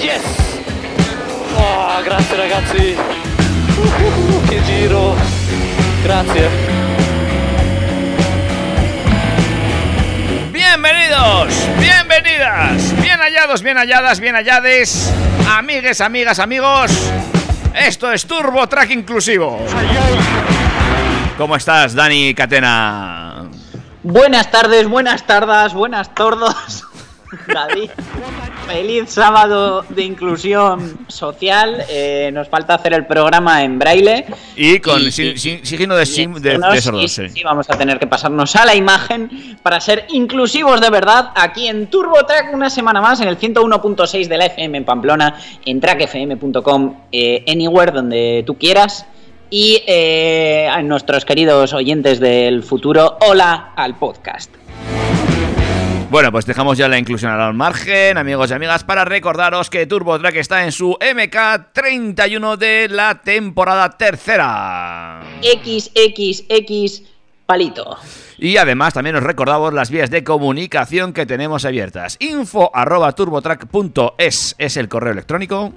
Yes! Oh, grazie ragazzi. Uh, che giro. Grazie. Bienvenidos, bienvenidas, bien hallados, bien halladas, bien hallades, amigues, amigas, amigos. Esto es Turbo Track Inclusivo. ¿Cómo estás, Dani Catena? Buenas tardes, buenas tardes, buenas tordos. David, feliz sábado de inclusión social. Eh, nos falta hacer el programa en braille. Y con Y- signo de, sim- de, de sordos, sí, sí. sí, vamos a tener que pasarnos a la imagen para ser inclusivos de verdad aquí en TurboTrack una semana más en el 101.6 de la FM en Pamplona, en trackfm.com, eh, anywhere donde tú quieras. Y eh, a nuestros queridos oyentes del futuro, hola al podcast. Bueno, pues dejamos ya la inclusión al margen, amigos y amigas, para recordaros que Turbo Track está en su MK31 de la temporada tercera. XXX palito. Y además también os recordamos las vías de comunicación que tenemos abiertas. Info arroba turbotrack.es es el correo electrónico.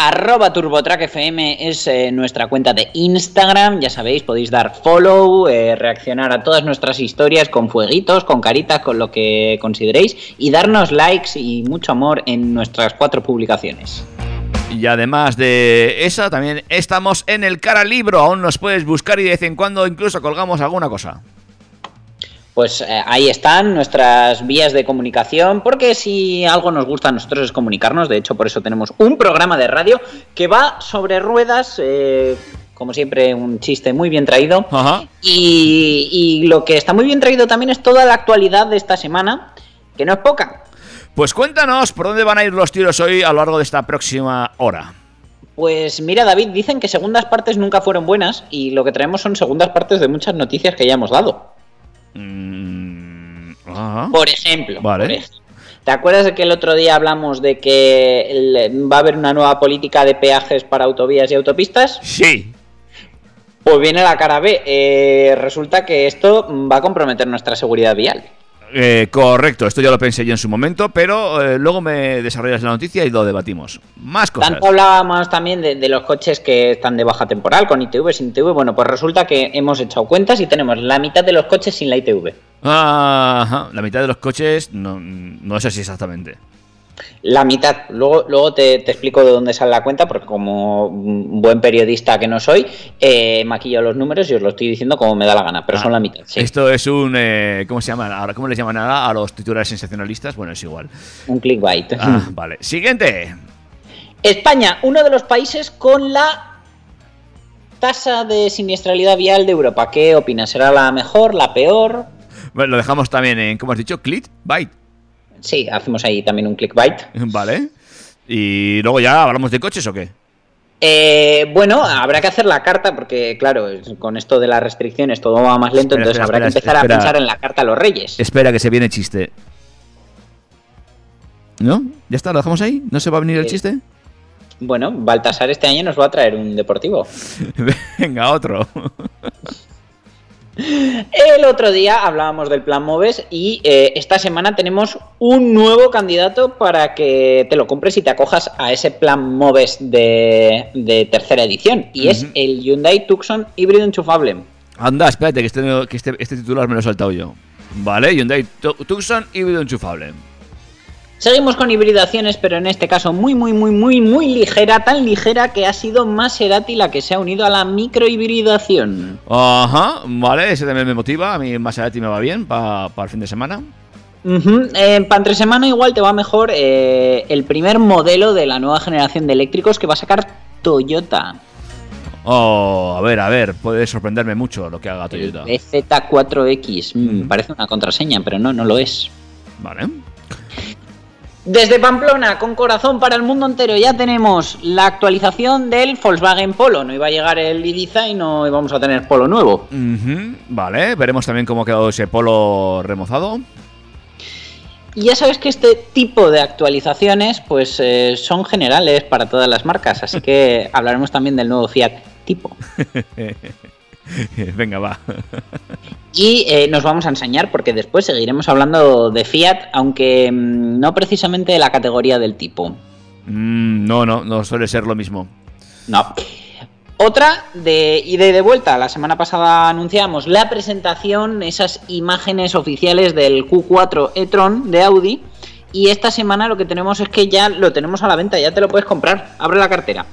Arroba TurboTrack FM es eh, nuestra cuenta de Instagram, ya sabéis, podéis dar follow, eh, reaccionar a todas nuestras historias con fueguitos, con caritas, con lo que consideréis y darnos likes y mucho amor en nuestras cuatro publicaciones. Y además de esa, también estamos en el cara libro. Aún nos puedes buscar y de vez en cuando incluso colgamos alguna cosa. Pues eh, ahí están nuestras vías de comunicación, porque si algo nos gusta a nosotros es comunicarnos, de hecho por eso tenemos un programa de radio que va sobre ruedas, eh, como siempre un chiste muy bien traído, Ajá. y, y lo que está muy bien traído también es toda la actualidad de esta semana, que no es poca. Pues cuéntanos por dónde van a ir los tiros hoy a lo largo de esta próxima hora. Pues mira David, dicen que segundas partes nunca fueron buenas y lo que traemos son segundas partes de muchas noticias que ya hemos dado. Mm, ajá. Por ejemplo, Vale. por ejemplo, ¿te acuerdas de que el otro día hablamos de que el- va a haber una nueva política de peajes para autovías y autopistas? Sí. Pues viene la cara B. Eh, resulta que esto va a comprometer nuestra seguridad vial. Eh, correcto, esto ya lo pensé yo en su momento, pero eh, luego me desarrollas la noticia y lo debatimos. Más cosas. Tanto hablábamos también de, de los coches que están de baja temporal, con ITV, sin ITV. Bueno, pues resulta que hemos echado cuentas y tenemos la mitad de los coches sin la ITV. Ajá, la mitad de los coches no, no es así exactamente. La mitad. Luego, luego te, te explico de dónde sale la cuenta, porque como un buen periodista que no soy, eh, maquillo los números y os lo estoy diciendo como me da la gana, pero Ah, son la mitad. sí. Esto es un. eh, ¿Cómo se llama? Ahora, ¿Cómo les llaman ahora a los titulares sensacionalistas? Bueno, es igual. Un clickbait. Ah, vale. Siguiente. España, uno de los países con la tasa de siniestralidad vial de Europa. ¿Qué opinas? ¿Será la mejor, la peor? Bueno, lo dejamos también en, ¿cómo has dicho? Clickbait. Sí, hacemos ahí también un clickbait. Vale. Y luego ya hablamos de coches o qué? Eh, bueno, habrá que hacer la carta porque, claro, con esto de las restricciones todo va más lento, Espera, entonces espera, habrá que empezar a pensar en la carta a los reyes. Espera que se viene chiste. ¿No? ¿Ya está? ¿Lo dejamos ahí? ¿No se va a venir el chiste? Bueno, Baltasar este año nos va a traer un deportivo. Venga, otro. El otro día hablábamos del plan Moves y eh, esta semana tenemos un nuevo candidato para que te lo compres y te acojas a ese plan Moves de, de tercera edición. Y es el Hyundai Tucson híbrido enchufable. Anda, espérate, que este, que este, este titular me lo he saltado yo. Vale, Hyundai Tu- Tucson híbrido enchufable. Seguimos con hibridaciones, pero en este caso muy, muy, muy, muy, muy ligera, tan ligera que ha sido Maserati la que se ha unido a la microhibridación. Ajá, vale, ese también me motiva. A mí Maserati me va bien para el fin de semana. Eh, para entre semana igual te va mejor eh, el primer modelo de la nueva generación de eléctricos que va a sacar Toyota. Oh, a ver, a ver, puede sorprenderme mucho lo que haga Toyota. EZ4X. Mm, Mm. Parece una contraseña, pero no, no lo es. Vale. Desde Pamplona, con corazón para el mundo entero, ya tenemos la actualización del Volkswagen Polo. No iba a llegar el Ibiza y no íbamos a tener Polo nuevo. Vale, veremos también cómo ha quedado ese polo remozado. Y ya sabes que este tipo de actualizaciones pues eh, son generales para todas las marcas, así que hablaremos también del nuevo Fiat Tipo. Venga, va. Y eh, nos vamos a enseñar porque después seguiremos hablando de Fiat, aunque mm, no precisamente de la categoría del tipo. Mm, no, no, no suele ser lo mismo. No. Otra de ida y de vuelta. La semana pasada anunciamos la presentación, esas imágenes oficiales del Q4 e-tron de Audi. Y esta semana lo que tenemos es que ya lo tenemos a la venta, ya te lo puedes comprar. Abre la cartera.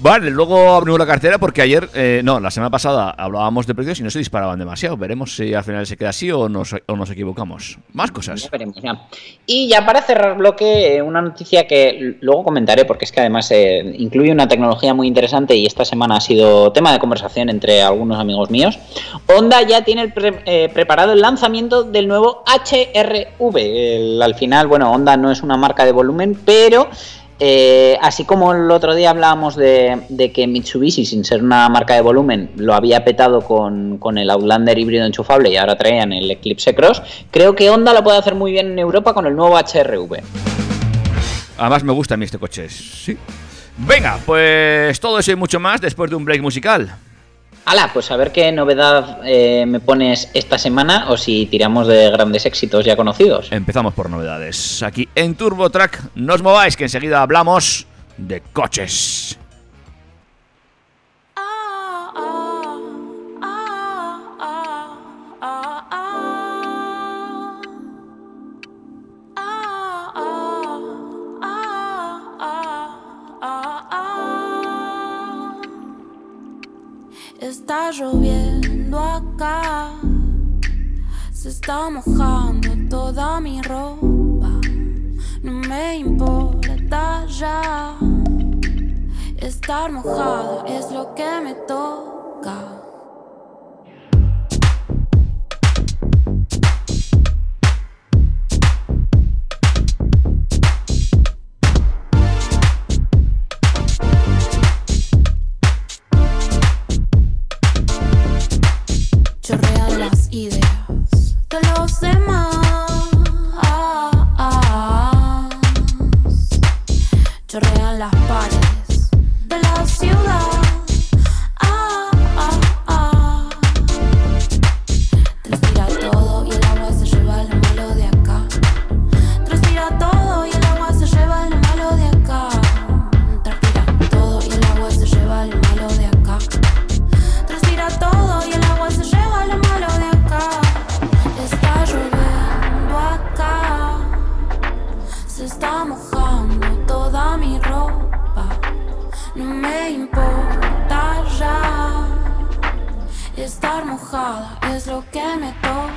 Vale, luego abrimos la cartera porque ayer, eh, no, la semana pasada hablábamos de precios y no se disparaban demasiado. Veremos si al final se queda así o nos, o nos equivocamos. Más cosas. Ya veremos, ya. Y ya para cerrar bloque, eh, una noticia que luego comentaré porque es que además eh, incluye una tecnología muy interesante y esta semana ha sido tema de conversación entre algunos amigos míos. Honda ya tiene eh, preparado el lanzamiento del nuevo HRV. Al final, bueno, Honda no es una marca de volumen, pero eh, así como el otro día hablábamos de, que Mitsubishi, sin ser una marca de volumen, lo había petado con, con el Outlander híbrido enchufable y ahora traían el Eclipse Cross, creo que Honda lo puede hacer muy bien en Europa con el nuevo HRV. Además me gusta a mí este coche. Sí. Venga, pues todo eso y mucho más después de un break musical. Hala, pues a ver qué novedad eh, me pones esta semana o si tiramos de grandes éxitos ya conocidos. Empezamos por novedades. Aquí en Turbo Track, no os mováis que enseguida hablamos de coches. Está lloviendo acá, se está mojando toda mi ropa. No me importa ya, estar mojado es lo que me toca. Es lo que me toca.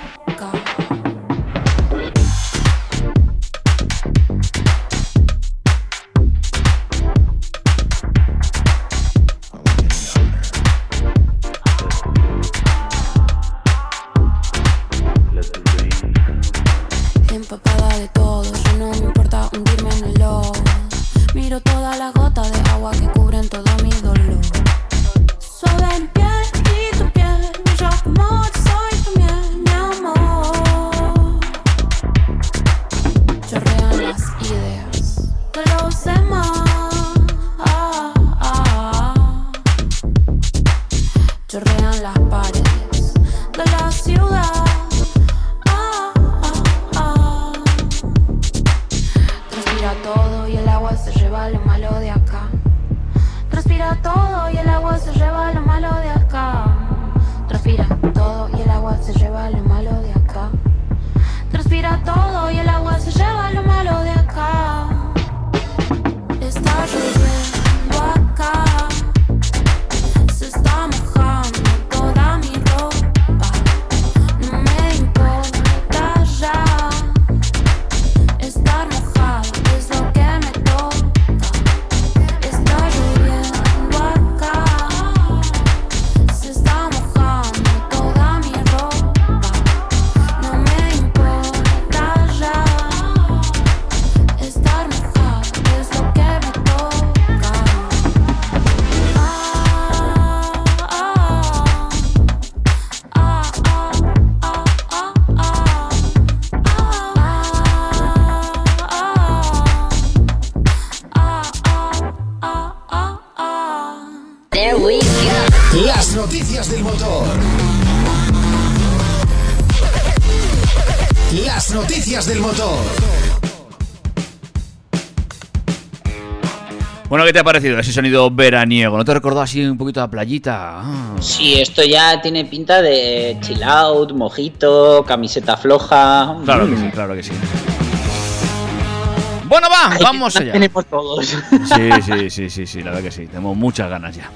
¿Qué te ha parecido ese sonido veraniego? ¿No te recordó así un poquito la playita? Ah. Sí, esto ya tiene pinta de chill out, mojito, camiseta floja. Claro que Mm. sí, claro que sí. Bueno, va, Ay, vamos allá. Tenemos todos. Sí, sí, sí, sí, sí, la verdad que sí. Tenemos muchas ganas ya.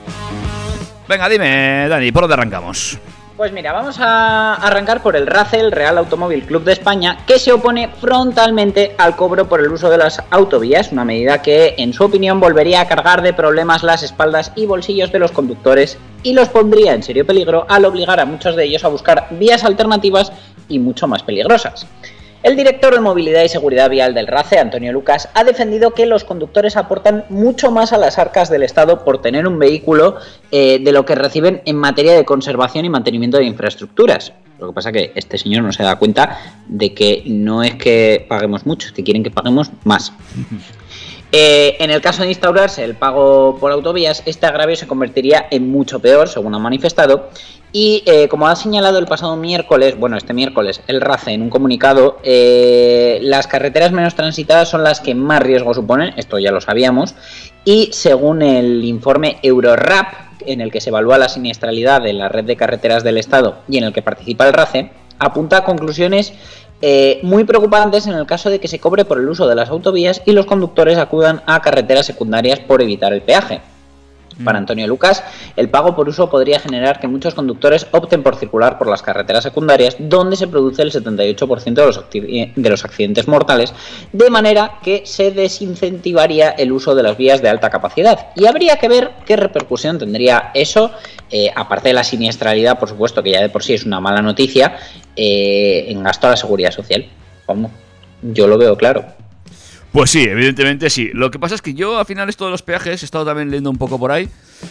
Venga, dime, Dani, ¿por dónde arrancamos? Pues mira, vamos a arrancar por el RACE, el Real Automóvil Club de España, que se opone frontalmente al cobro por el uso de las autovías, una medida que, en su opinión, volvería a cargar de problemas las espaldas y bolsillos de los conductores y los pondría en serio peligro al obligar a muchos de ellos a buscar vías alternativas y mucho más peligrosas. El director de Movilidad y Seguridad Vial del RACE, Antonio Lucas, ha defendido que los conductores aportan mucho más a las arcas del Estado por tener un vehículo eh, de lo que reciben en materia de conservación y mantenimiento de infraestructuras. Lo que pasa es que este señor no se da cuenta de que no es que paguemos mucho, es que quieren que paguemos más. Eh, en el caso de instaurarse el pago por autovías, este agravio se convertiría en mucho peor, según ha manifestado. Y eh, como ha señalado el pasado miércoles, bueno, este miércoles, el RACE en un comunicado, eh, las carreteras menos transitadas son las que más riesgo suponen, esto ya lo sabíamos. Y según el informe Eurorap, en el que se evalúa la siniestralidad de la red de carreteras del Estado y en el que participa el RACE, apunta a conclusiones eh, muy preocupantes en el caso de que se cobre por el uso de las autovías y los conductores acudan a carreteras secundarias por evitar el peaje. Para Antonio Lucas, el pago por uso podría generar que muchos conductores opten por circular por las carreteras secundarias, donde se produce el 78% de los, acti- de los accidentes mortales, de manera que se desincentivaría el uso de las vías de alta capacidad. Y habría que ver qué repercusión tendría eso, eh, aparte de la siniestralidad, por supuesto, que ya de por sí es una mala noticia, eh, en gasto a la seguridad social. Vamos, yo lo veo claro. Pues sí, evidentemente sí. Lo que pasa es que yo al final esto de los peajes he estado también leyendo un poco por ahí.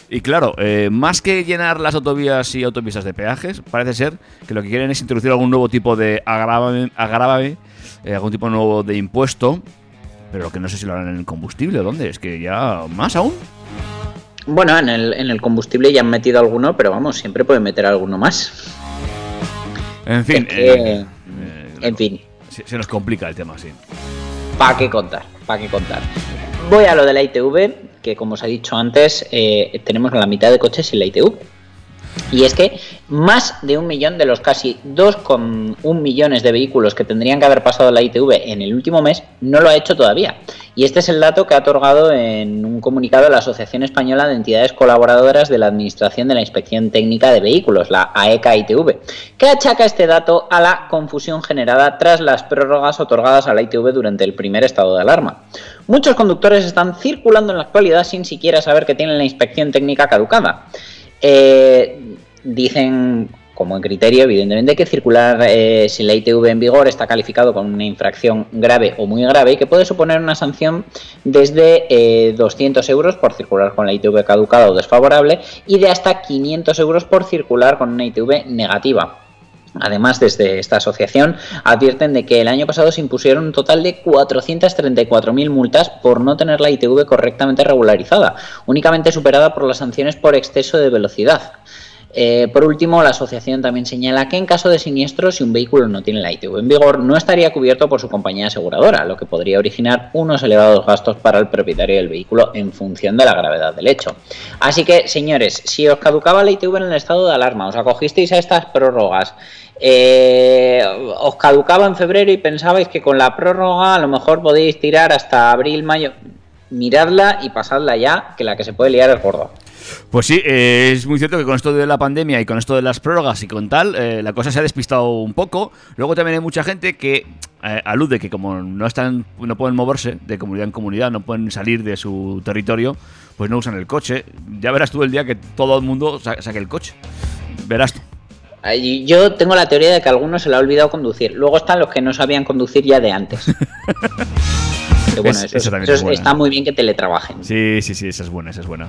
Y claro, eh, más que llenar las autovías y autopistas de peajes, parece ser que lo que quieren es introducir algún nuevo tipo de agrávame, eh, algún tipo nuevo de impuesto. Pero lo que no sé si lo harán en el combustible o dónde. Es que ya más aún. Bueno, en el, en el combustible ya han metido alguno, pero vamos, siempre pueden meter alguno más. En fin, Es que, eh, en fin, se, se nos complica el tema, sí. ¿Para qué contar? ¿Para qué contar? Voy a lo de la ITV, que como os he dicho antes, eh, tenemos la mitad de coches sin la ITV. Y es que más de un millón de los casi 2,1 millones de vehículos que tendrían que haber pasado la ITV en el último mes no lo ha hecho todavía. Y este es el dato que ha otorgado en un comunicado la Asociación Española de Entidades Colaboradoras de la Administración de la Inspección Técnica de Vehículos, la AECA-ITV, que achaca este dato a la confusión generada tras las prórrogas otorgadas a la ITV durante el primer estado de alarma. Muchos conductores están circulando en la actualidad sin siquiera saber que tienen la inspección técnica caducada. Eh, dicen como en criterio, evidentemente, que circular eh, sin la ITV en vigor está calificado con una infracción grave o muy grave y que puede suponer una sanción desde eh, 200 euros por circular con la ITV caducada o desfavorable y de hasta 500 euros por circular con una ITV negativa. Además, desde esta asociación advierten de que el año pasado se impusieron un total de 434.000 multas por no tener la ITV correctamente regularizada, únicamente superada por las sanciones por exceso de velocidad. Eh, por último, la asociación también señala que en caso de siniestro, si un vehículo no tiene la ITV en vigor, no estaría cubierto por su compañía aseguradora, lo que podría originar unos elevados gastos para el propietario del vehículo en función de la gravedad del hecho. Así que, señores, si os caducaba la ITV en el estado de alarma, os acogisteis a estas prórrogas, eh, os caducaba en febrero y pensabais que con la prórroga a lo mejor podéis tirar hasta abril, mayo, miradla y pasadla ya, que la que se puede liar es gorda. Pues sí, eh, es muy cierto que con esto de la pandemia y con esto de las prórrogas y con tal, eh, la cosa se ha despistado un poco. Luego también hay mucha gente que eh, alude que como no están, no pueden moverse de comunidad en comunidad, no pueden salir de su territorio, pues no usan el coche. Ya verás tú el día que todo el mundo sa- saque el coche. Verás tú. Yo tengo la teoría de que a algunos se le ha olvidado conducir. Luego están los que no sabían conducir ya de antes. Que bueno, Es- eso, eso también eso es está muy bien que teletrabajen. Sí, sí, sí, esa es buena, esa es buena.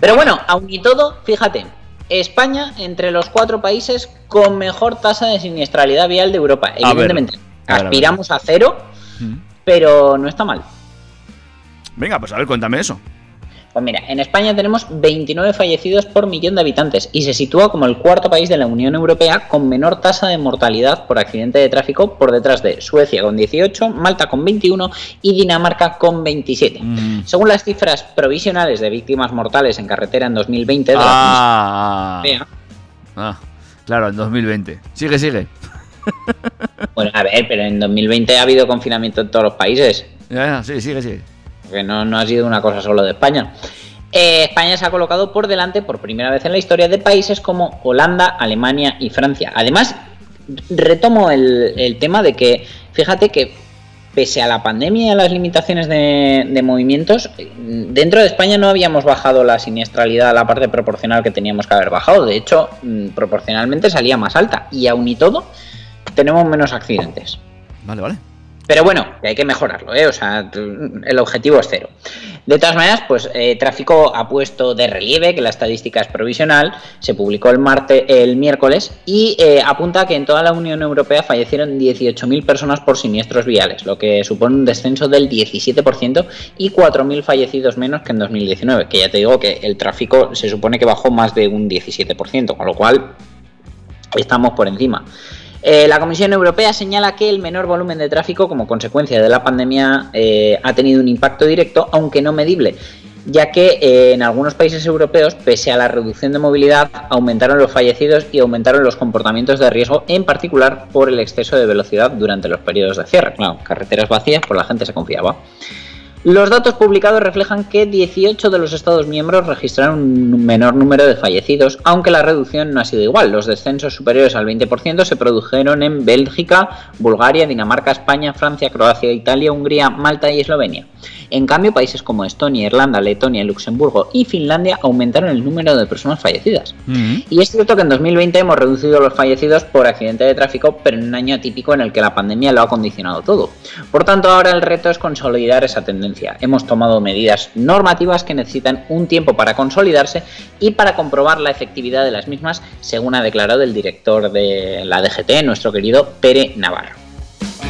Pero bueno, aun y todo, fíjate, España entre los cuatro países con mejor tasa de siniestralidad vial de Europa. Evidentemente, a ver, a ver. aspiramos a cero, Mm. pero no está mal. Venga, pues a ver, cuéntame eso. Pues mira, en España tenemos 29 fallecidos por millón de habitantes y se sitúa como el cuarto país de la Unión Europea con menor tasa de mortalidad por accidente de tráfico por detrás de Suecia con 18, Malta con 21 y Dinamarca con 27. Mm. Según las cifras provisionales de víctimas mortales en carretera en 2020 de la Ah, Comisión Europea, ah, claro, en 2020. Sigue, sigue. bueno, a ver, pero en 2020 ha habido confinamiento en todos los países. Ya, sí, sigue, sigue. Que no, no ha sido una cosa solo de España. Eh, España se ha colocado por delante por primera vez en la historia de países como Holanda, Alemania y Francia. Además, retomo el, tema de que, fíjate que pese a la pandemia y a las limitaciones de, de movimientos, dentro de España no habíamos bajado la siniestralidad a la parte proporcional que teníamos que haber bajado. De hecho, mm, proporcionalmente salía más alta. Y aún y todo, tenemos menos accidentes. Vale, vale. Pero bueno, hay que mejorarlo, ¿eh? O sea, el objetivo es cero. De todas maneras, pues eh, Tráfico ha puesto de relieve que la estadística es provisional, se publicó el martes, el miércoles, y eh, apunta que en toda la Unión Europea fallecieron 18.000 personas por siniestros viales, lo que supone un descenso del 17% y 4.000 fallecidos menos que en 2019, que ya te digo que el tráfico se supone que bajó más de un 17%, con lo cual estamos por encima. Eh, la Comisión Europea señala que el menor volumen de tráfico como consecuencia de la pandemia eh, ha tenido un impacto directo, aunque no medible, ya que eh, en algunos países europeos, pese a la reducción de movilidad, aumentaron los fallecidos y aumentaron los comportamientos de riesgo, en particular por el exceso de velocidad durante los periodos de cierre. Claro, carreteras vacías, pues la gente se confiaba. Los datos publicados reflejan que 18 de los Estados miembros registraron un menor número de fallecidos, aunque la reducción no ha sido igual. Los descensos superiores al 20% se produjeron en Bélgica, Bulgaria, Dinamarca, España, Francia, Croacia, Italia, Hungría, Malta y Eslovenia. En cambio, países como Estonia, Irlanda, Letonia, Luxemburgo y Finlandia aumentaron el número de personas fallecidas. Y es cierto que en 2020 hemos reducido los fallecidos por accidente de tráfico, pero en un año atípico en el que la pandemia lo ha condicionado todo. Por tanto, ahora el reto es consolidar esa tendencia. Hemos tomado medidas normativas que necesitan un tiempo para consolidarse y para comprobar la efectividad de las mismas, según ha declarado el director de la DGT, nuestro querido Pere Navarro.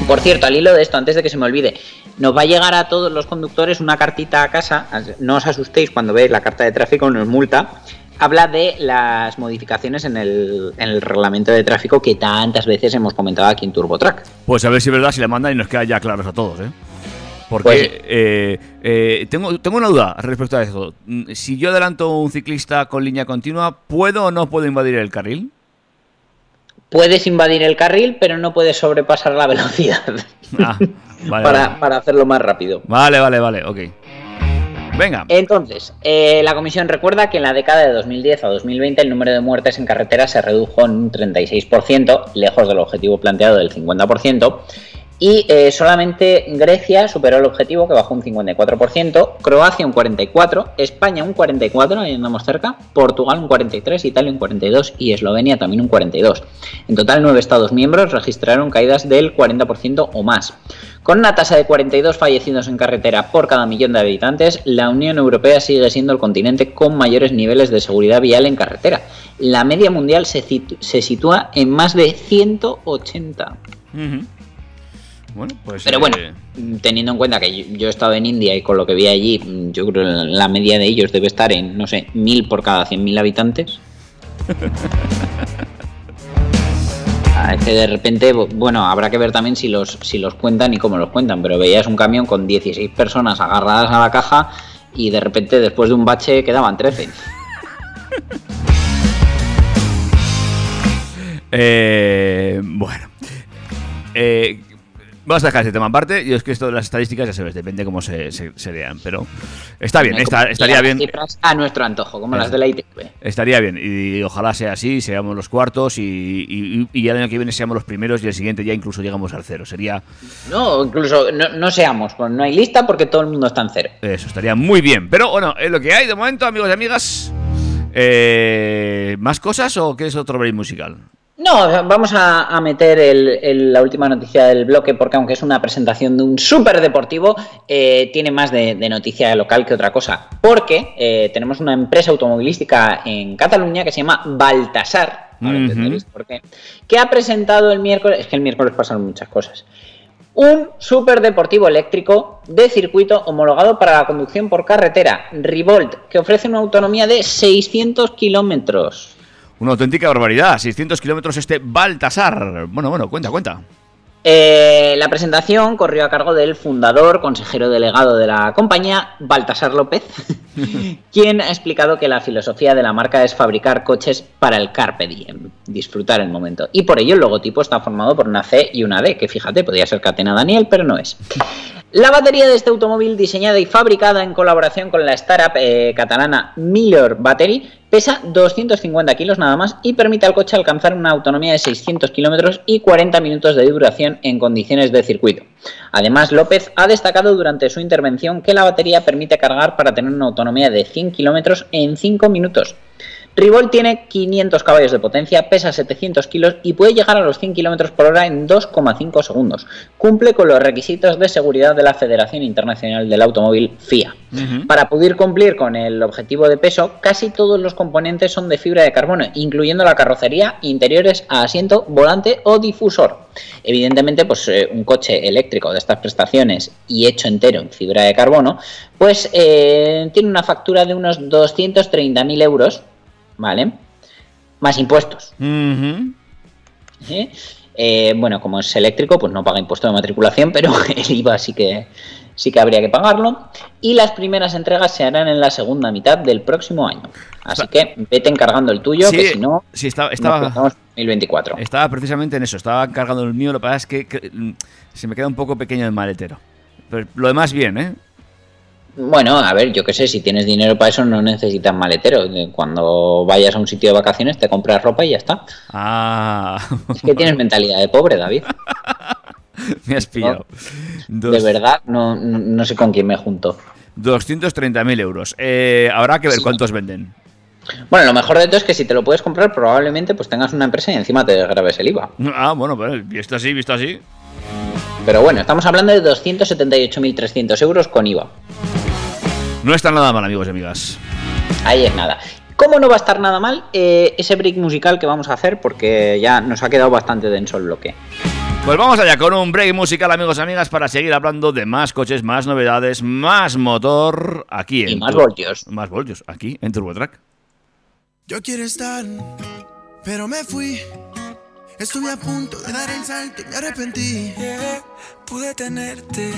Por cierto, al hilo de esto, antes de que se me olvide, nos va a llegar a todos los conductores una cartita a casa. No os asustéis cuando veáis la carta de tráfico, nos multa. Habla de las modificaciones en el, en el reglamento de tráfico que tantas veces hemos comentado aquí en TurboTrack. Pues a ver si es verdad, si le mandan y nos queda ya claros a todos, ¿eh? Porque Pues sí. eh, eh, tengo, tengo una duda respecto a eso. Mm, Si yo adelanto un ciclista con línea continua, ¿puedo o no puedo invadir el carril? Puedes invadir el carril, pero no puedes sobrepasar la velocidad Ah, vale, para, vale. para hacerlo más rápido. Vale, vale, vale, ok. Venga. Entonces, eh, la comisión recuerda que en la década de 2010 a 2020 el número de muertes en carretera se redujo en un 36%, lejos del objetivo planteado del 50%, y eh, solamente Grecia superó el objetivo que bajó un 54%, Croacia un 44%, España un 44%, ahí andamos cerca, Portugal un 43%, Italia un 42% y Eslovenia también un 42%. En total, nueve Estados miembros registraron caídas del 40% o más. Con una tasa de 42 fallecidos en carretera por cada millón de habitantes, la Unión Europea sigue siendo el continente con mayores niveles de seguridad vial en carretera. La media mundial se, sitúa en más de 180. Ujú. Bueno, pues. Pero eh, bueno, teniendo en cuenta que yo, yo he estado en India y con lo que vi allí, yo creo que la media de ellos debe estar en, no sé, 1000 por cada 100.000 habitantes. Ah, es que de repente, bu- bueno, habrá que ver también si los, si los cuentan y cómo los cuentan, pero veías un camión con 16 personas agarradas a la caja y de repente después de un bache quedaban 13. Eh, bueno. Eh, vamos a dejar ese tema aparte. Y es que esto de las estadísticas ya sabes, depende cómo se, se, se vean. Pero está bien, está- estaría bien. A nuestro antojo, como las de la ITV. Estaría bien. Y ojalá sea así, seamos los cuartos y, y, y el año que viene seamos los primeros y el siguiente ya incluso llegamos al cero. Sería. No, incluso no, no seamos, pues no hay lista porque todo el mundo está en cero. Eso, estaría muy bien. Pero bueno, es lo que hay de momento, amigos y amigas. Eh, ¿Más cosas o qué es otro break musical? No, vamos a, a meter el- el- la última noticia del bloque porque aunque es una presentación de un súper deportivo, eh, tiene más de, de noticia local que otra cosa. Porque eh, tenemos una empresa automovilística en Cataluña que se llama Baltasar, ahora Ujú. entenderéis por qué, que ha presentado el miércoles, es que el miércoles pasaron muchas cosas, Un superdeportivo eléctrico de circuito homologado para la conducción por carretera, Revolt, que ofrece una autonomía de 600 kilómetros. Una auténtica barbaridad. 600 kilómetros este Baltasar. Bueno, bueno, cuenta, cuenta. Eh, la presentación corrió a cargo del fundador, consejero delegado de la compañía, Baltasar López, quien ha explicado que la filosofía de la marca es fabricar coches para el carpe diem, disfrutar el momento. Y por ello el logotipo está formado por una C y una D, que fíjate, podría ser Catena Daniel, pero no es. La batería de este automóvil, diseñada y fabricada en colaboración con la startup eh, catalana Miller Battery, pesa 250 kilos nada más y permite al coche alcanzar una autonomía de 600 kilómetros y 40 minutos de duración en condiciones de circuito. Además, López ha destacado durante su intervención que la batería permite cargar para tener una autonomía de 100 kilómetros en 5 minutos. Revolt tiene 500 caballos de potencia, pesa 700 kilos y puede llegar a los 100 km por hora en 2,5 segundos. Cumple con los requisitos de seguridad de la Federación Internacional del Automóvil FIA. Para poder cumplir con el objetivo de peso, casi todos los componentes son de fibra de carbono, incluyendo la carrocería, interiores a asiento, volante o difusor. Evidentemente, pues eh, un coche eléctrico de estas prestaciones y hecho entero en fibra de carbono, pues eh, tiene una factura de unos 230.000 euros ¿vale? Más impuestos. ¿eh? Eh, bueno, como es eléctrico, pues no paga impuesto de matriculación, pero el IVA sí que, sí que habría que pagarlo. Y las primeras entregas se harán en la segunda mitad del próximo año. Así que vete encargando el tuyo, Sí, que si no, sí, estaba- nos estaba- en 2024. Estaba precisamente en eso, estaba cargando el mío, lo que pasa es que, que, mm, se me queda un poco pequeño el maletero. Pero lo demás bien, ¿eh? Bueno, a ver, yo qué sé, si tienes dinero para eso no necesitas maletero. Cuando vayas a un sitio de vacaciones te compras ropa y ya está. Ah, Es que tienes mentalidad de pobre, David. me has pillado. De verdad, no, no- sé con quién me junto. 230.000 euros. Eh, habrá que ver cuántos venden. Bueno, lo mejor de todo es que si te lo puedes comprar, probablemente pues tengas una empresa y encima te grabes el IVA. Ah, bueno, pues visto así, visto así. Pero bueno, estamos hablando de 278.300 euros con IVA. No está nada mal, amigos y amigas. Ahí es nada. ¿Cómo no va a estar nada mal eh, ese break musical que vamos a hacer? Porque ya nos ha quedado bastante denso el bloque. Pues vamos allá con un break musical, amigos y amigas, para seguir hablando de más coches, más novedades, más motor aquí en Y más voltios. Más voltios, aquí en TurboTrack. Yo quiero estar, pero me fui. Estuve a punto de dar el salto y me arrepentí. Yeah, pude tenerte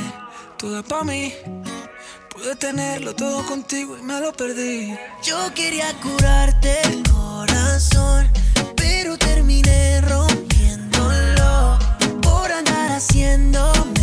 toda pa' mí. Pude tenerlo todo contigo y me lo perdí. Yo quería curarte el corazón, pero terminé rompiéndolo. Por andar haciéndome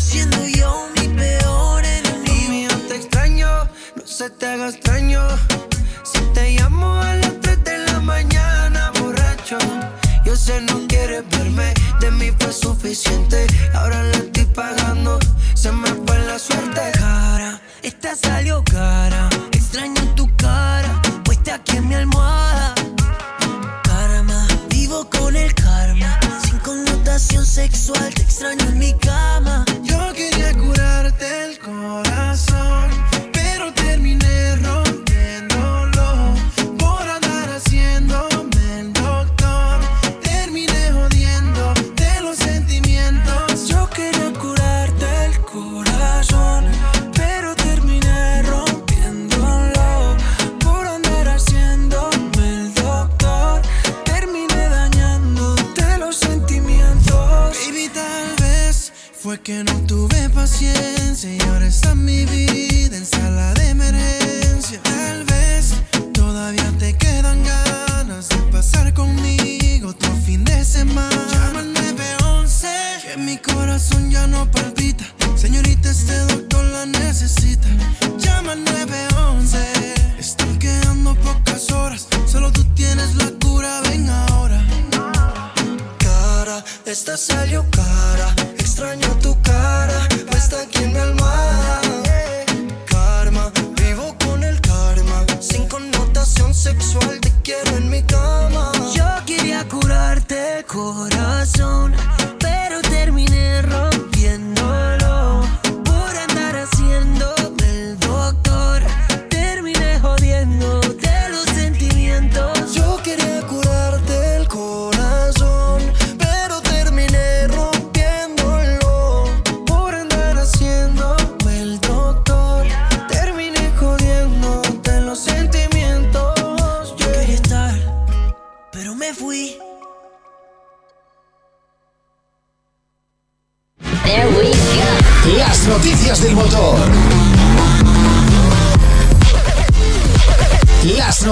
siendo yo mi peor enemigo. Te extraño, no se te haga extraño. Si te llamo a las 3 de la mañana, borracho. Yo sé no quieres verme, de mí fue suficiente. Ahora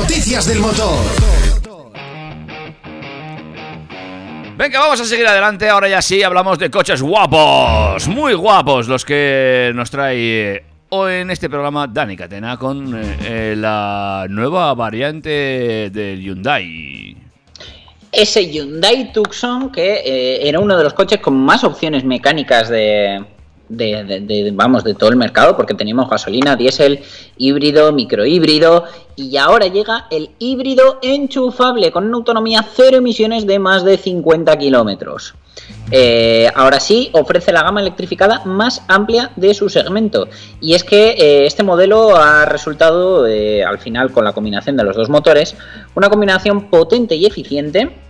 noticias del motor. Venga, vamos a seguir adelante. Ahora ya sí, hablamos de coches guapos. Muy guapos los que nos trae hoy en este programa Dani Catena con eh, eh, la nueva variante del Hyundai. Ese Hyundai Tucson que eh, era uno de los coches con más opciones mecánicas de, de, vamos, de todo el mercado, porque teníamos gasolina, diésel, híbrido, microhíbrido, y ahora llega el híbrido enchufable con una autonomía cero emisiones de más de 50 kilómetros. Eh, ahora sí, ofrece la gama electrificada más amplia de su segmento. Y es que eh, este modelo ha resultado, eh, al final, con la combinación de los dos motores, una combinación potente y eficiente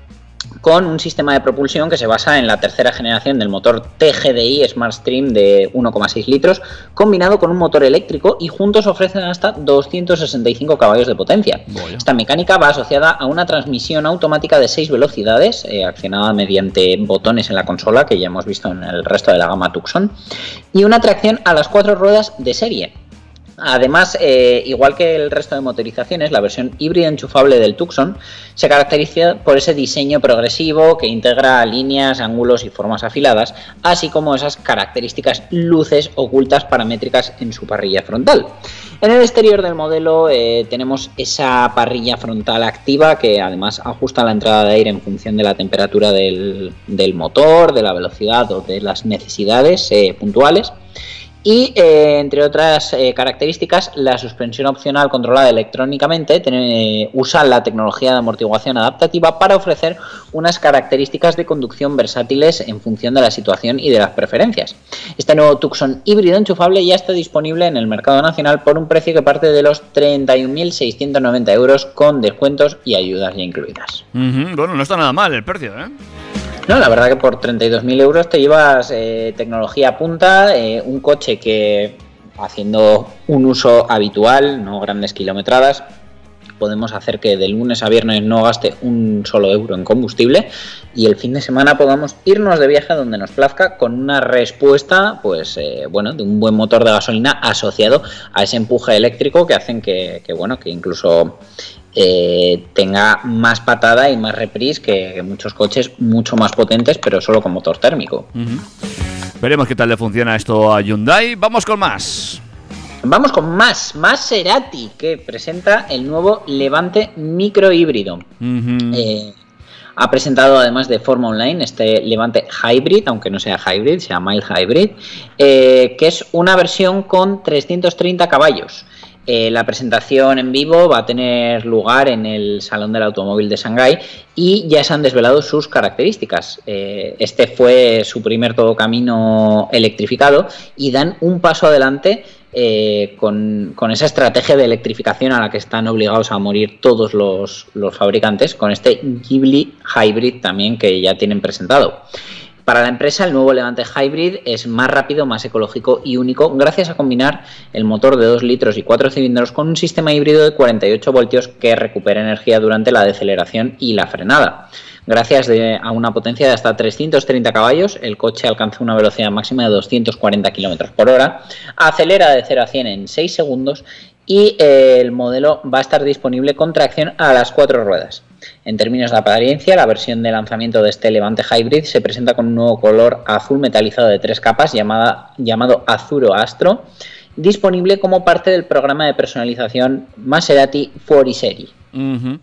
con un sistema de propulsión que se basa en la tercera generación del motor TGDI Smart Stream de 1,6 litros, combinado con un motor eléctrico y juntos ofrecen hasta 265 caballos de potencia. Esta mecánica va asociada a una transmisión automática de 6 velocidades, eh, accionada mediante botones en la consola, que ya hemos visto en el resto de la gama Tucson, y una tracción a las cuatro ruedas de serie. Además, eh, igual que el resto de motorizaciones, la versión híbrida enchufable del Tucson se caracteriza por ese diseño progresivo que integra líneas, ángulos y formas afiladas, así como esas características luces ocultas paramétricas en su parrilla frontal. En el exterior del modelo eh, tenemos esa parrilla frontal activa que además ajusta la entrada de aire en función de la temperatura del, motor, de la velocidad o de las necesidades eh, puntuales. Y eh, entre otras eh, características, la suspensión opcional controlada electrónicamente tiene- usa la tecnología de amortiguación adaptativa para ofrecer unas características de conducción versátiles en función de la situación y de las preferencias. Este nuevo Tucson híbrido enchufable ya está disponible en el mercado nacional por un precio que parte de los 31.690 euros con descuentos y ayudas ya incluidas. Bueno, no está nada mal el precio, ¿eh? No, la verdad que por 32.000 euros te llevas eh, tecnología punta, eh, un coche que haciendo un uso habitual, no grandes kilometradas, podemos hacer que de lunes a viernes no gaste un solo euro en combustible y el fin de semana podamos irnos de viaje donde nos plazca con una respuesta, pues eh, bueno, de un buen motor de gasolina asociado a ese empuje eléctrico que hacen que, que, bueno, que incluso eh, tenga más patada y más reprise que, muchos coches mucho más potentes, pero solo con motor térmico. Veremos qué tal le funciona esto a Hyundai. Vamos con más. Vamos con más, Maserati, que presenta el nuevo Levante micro híbrido. Ujú. Eh, ha presentado además de forma online este Levante Hybrid, aunque no sea Hybrid, sea Mild Hybrid, eh, que es una versión con 330 caballos. Eh, la presentación en vivo va a tener lugar en el Salón del Automóvil de Shanghái y ya se han desvelado sus características. Eh, este fue su primer todo camino electrificado y dan un paso adelante eh, con, con esa estrategia de electrificación a la que están obligados a morir todos los, los fabricantes, con este Ghibli Hybrid también que ya tienen presentado. Para la empresa, el nuevo Levante Hybrid es más rápido, más ecológico y único gracias a combinar el motor de 2 litros y 4 cilindros con un sistema híbrido de 48 voltios que recupera energía durante la deceleración y la frenada. Gracias a una potencia de hasta 330 caballos, el coche alcanza una velocidad máxima de 240 km por hora, acelera de 0 a 100 en 6 segundos y eh, el modelo va a estar disponible con tracción a las cuatro ruedas. En términos de apariencia, la versión de lanzamiento de este Levante Hybrid se presenta con un nuevo color azul metalizado de tres capas llamada, llamado Azuro Astro, disponible como parte del programa de personalización Maserati Fuori Serie. Ujú.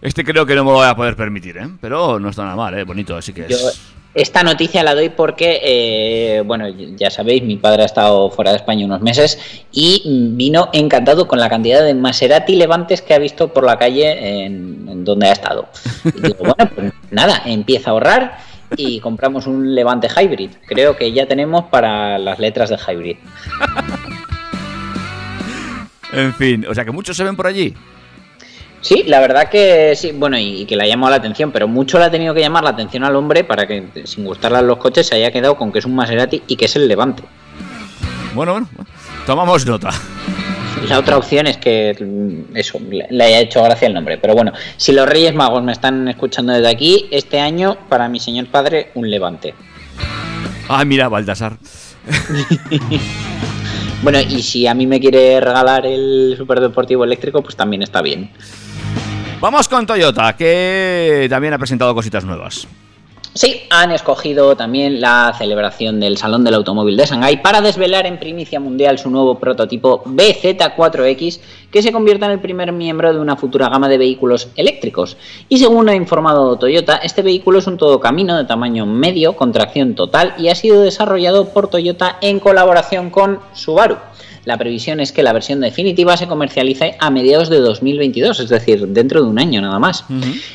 Este creo que no me lo voy a poder permitir, ¿eh? Pero no está nada mal, ¿eh? Bonito, así que Yo es. Esta noticia la doy porque, eh, bueno, ya sabéis, mi padre ha estado fuera de España unos meses y vino encantado con la cantidad de Maserati Levantes que ha visto por la calle en, donde ha estado. Y digo, bueno, pues nada, empieza a ahorrar y compramos un Levante Hybrid. Creo que ya tenemos para las letras de Hybrid. En fin, o sea que muchos se ven por allí. Sí, la verdad que sí, bueno, y, y que le ha llamado la atención, pero mucho le ha tenido que llamar la atención al hombre para que, sin gustarle a los coches, se haya quedado con que es un Maserati y que es el Levante. Bueno, bueno, tomamos nota. La otra opción es que mm, eso, le le haya hecho gracia el nombre. Pero bueno, si los Reyes Magos me están escuchando desde aquí, este año, para mi señor padre, un Levante. Ah, mira, Baltasar. Bueno, y si a mí me quiere regalar el superdeportivo eléctrico, pues también está bien. Vamos con Toyota, que también ha presentado cositas nuevas. Sí, han escogido también la celebración del Salón del Automóvil de Shanghái para desvelar en primicia mundial su nuevo prototipo BZ4X, que se convierta en el primer miembro de una futura gama de vehículos eléctricos. Y según ha informado Toyota, este vehículo es un todocamino de tamaño medio con tracción total y ha sido desarrollado por Toyota en colaboración con Subaru. La previsión es que la versión definitiva se comercialice a mediados de 2022, es decir, dentro de un año nada más.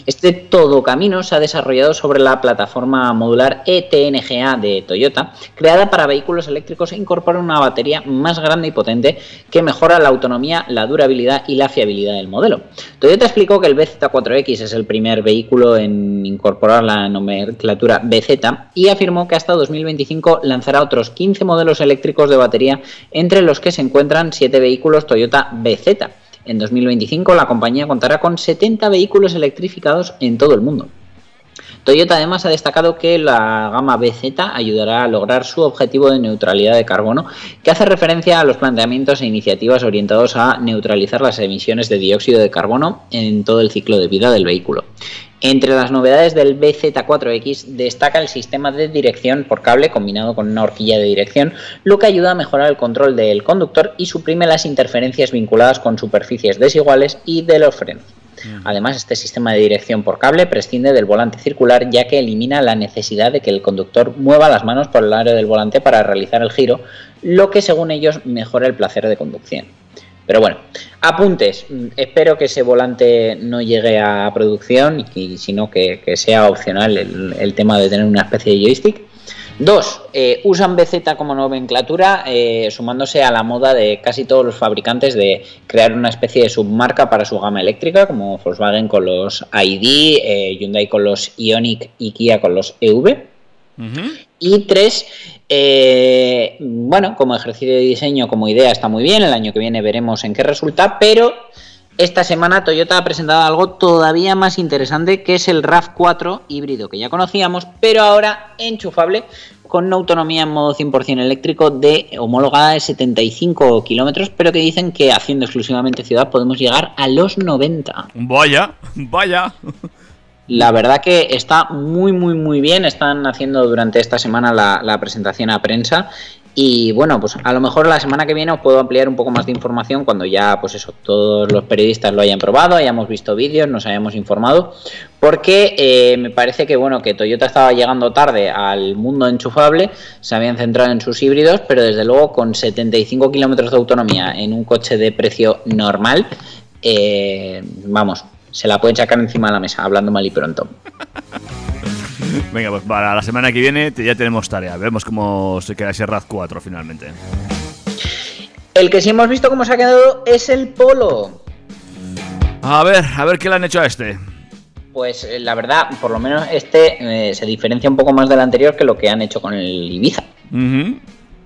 Este todocamino se ha desarrollado sobre la plataforma modular ETNGA de Toyota, creada para vehículos eléctricos e incorpora una batería más grande y potente que mejora la autonomía, la durabilidad y la fiabilidad del modelo. Toyota explicó que el BZ4X es el primer vehículo en incorporar la nomenclatura BZ y afirmó que hasta 2025 lanzará otros 15 modelos eléctricos de batería, entre los que se encuentran 7 vehículos Toyota BZ. En 2025 la compañía contará con 70 vehículos electrificados en todo el mundo. Toyota además ha destacado que la gama BZ ayudará a lograr su objetivo de neutralidad de carbono, que hace referencia a los planteamientos e iniciativas orientados a neutralizar las emisiones de dióxido de carbono en todo el ciclo de vida del vehículo. Entre las novedades del BZ4X destaca el sistema de dirección por cable combinado con una horquilla de dirección, lo que ayuda a mejorar el control del conductor y suprime las interferencias vinculadas con superficies desiguales y de los frenos. Además, este sistema de dirección por cable prescinde del volante circular ya que elimina la necesidad de que el conductor mueva las manos por el área del volante para realizar el giro, lo que según ellos mejora el placer de conducción. Pero bueno, apuntes. Mm, Espero que ese volante no llegue a producción y sino que, que sea opcional el, el tema de tener una especie de joystick. Dos, eh, usan BZ como nomenclatura, eh, sumándose a la moda de casi todos los fabricantes de crear una especie de submarca para su gama eléctrica, como Volkswagen con los ID, eh, Hyundai con los Ioniq y Kia con los EV. Y tres, eh, bueno, como ejercicio de diseño, como idea está muy bien, el año que viene veremos en qué resulta, pero esta semana Toyota ha presentado algo todavía más interesante que es el RAV4 híbrido que ya conocíamos, pero ahora enchufable con una autonomía en modo 100% eléctrico de homologada de 75 kilómetros, pero que dicen que haciendo exclusivamente ciudad podemos llegar a los 90. Vaya, vaya. La verdad que está muy, muy, muy bien. Están haciendo durante esta semana la, presentación a prensa. Y bueno, pues a lo mejor la semana que viene os puedo ampliar un poco más de información cuando ya, pues eso, todos los periodistas lo hayan probado, hayamos visto vídeos, nos hayamos informado. Porque eh, me parece que bueno, que Toyota estaba llegando tarde al mundo enchufable, se habían centrado en sus híbridos, pero desde luego con 75 kilómetros de autonomía en un coche de precio normal, eh, vamos, se la pueden sacar encima de la mesa, hablando mal y pronto. Venga, pues para la semana que viene ya tenemos tarea. Vemos cómo se queda ese RAV4 finalmente. El que sí hemos visto cómo se ha quedado es el Polo. A ver, a ver qué le han hecho a este. Pues eh, la verdad, por lo menos este eh, se diferencia un poco más del anterior que lo que han hecho con el Ibiza, Ujú.